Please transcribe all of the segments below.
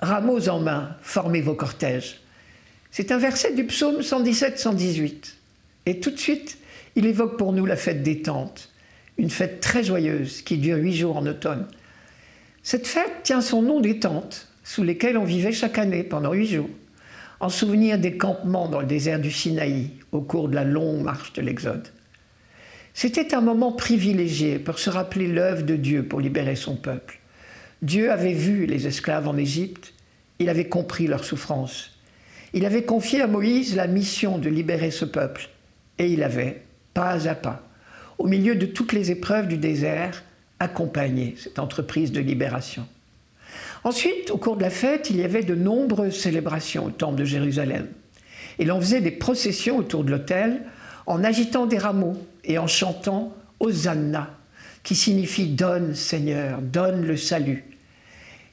rameaux en main, formez vos cortèges. C'est un verset du psaume 117-118. Et tout de suite, il évoque pour nous la fête des tentes, une fête très joyeuse qui dure huit jours en automne. Cette fête tient son nom des tentes sous lesquelles on vivait chaque année pendant huit jours, en souvenir des campements dans le désert du Sinaï au cours de la longue marche de l'Exode. C'était un moment privilégié pour se rappeler l'œuvre de Dieu pour libérer son peuple. Dieu avait vu les esclaves en Égypte, il avait compris leur souffrance. Il avait confié à Moïse la mission de libérer ce peuple, et il avait, pas à pas, au milieu de toutes les épreuves du désert, accompagné cette entreprise de libération. Ensuite, au cours de la fête, il y avait de nombreuses célébrations au temple de Jérusalem. Et l'on faisait des processions autour de l'autel en agitant des rameaux et en chantant Hosanna, qui signifie Donne Seigneur, donne le salut.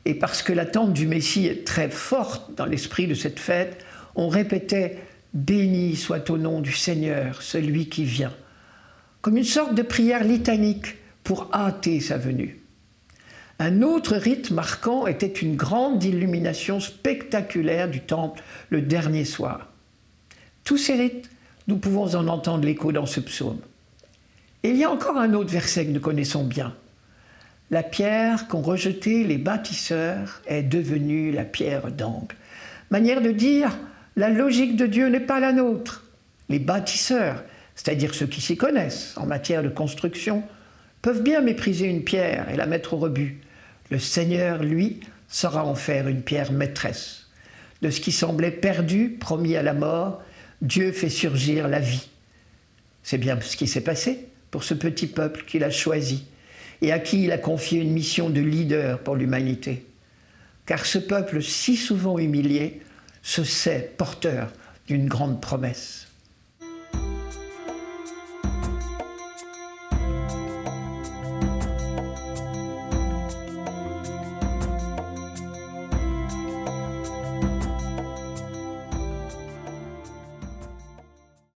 Et parce que l'attente du Messie est très forte dans l'esprit de cette fête, on répétait Béni soit au nom du Seigneur, celui qui vient, comme une sorte de prière litanique pour hâter sa venue. Un autre rite marquant était une grande illumination spectaculaire du temple le dernier soir. Tous ces rites, nous pouvons en entendre l'écho dans ce psaume. Et il y a encore un autre verset que nous connaissons bien. La pierre qu'ont rejetée les bâtisseurs est devenue la pierre d'angle. Manière de dire, la logique de Dieu n'est pas la nôtre. Les bâtisseurs, c'est-à-dire ceux qui s'y connaissent en matière de construction, peuvent bien mépriser une pierre et la mettre au rebut. Le Seigneur, lui, saura en faire une pierre maîtresse. De ce qui semblait perdu, promis à la mort, Dieu fait surgir la vie. C'est bien ce qui s'est passé pour ce petit peuple qu'il a choisi et à qui il a confié une mission de leader pour l'humanité. Car ce peuple si souvent humilié se sait porteur d'une grande promesse.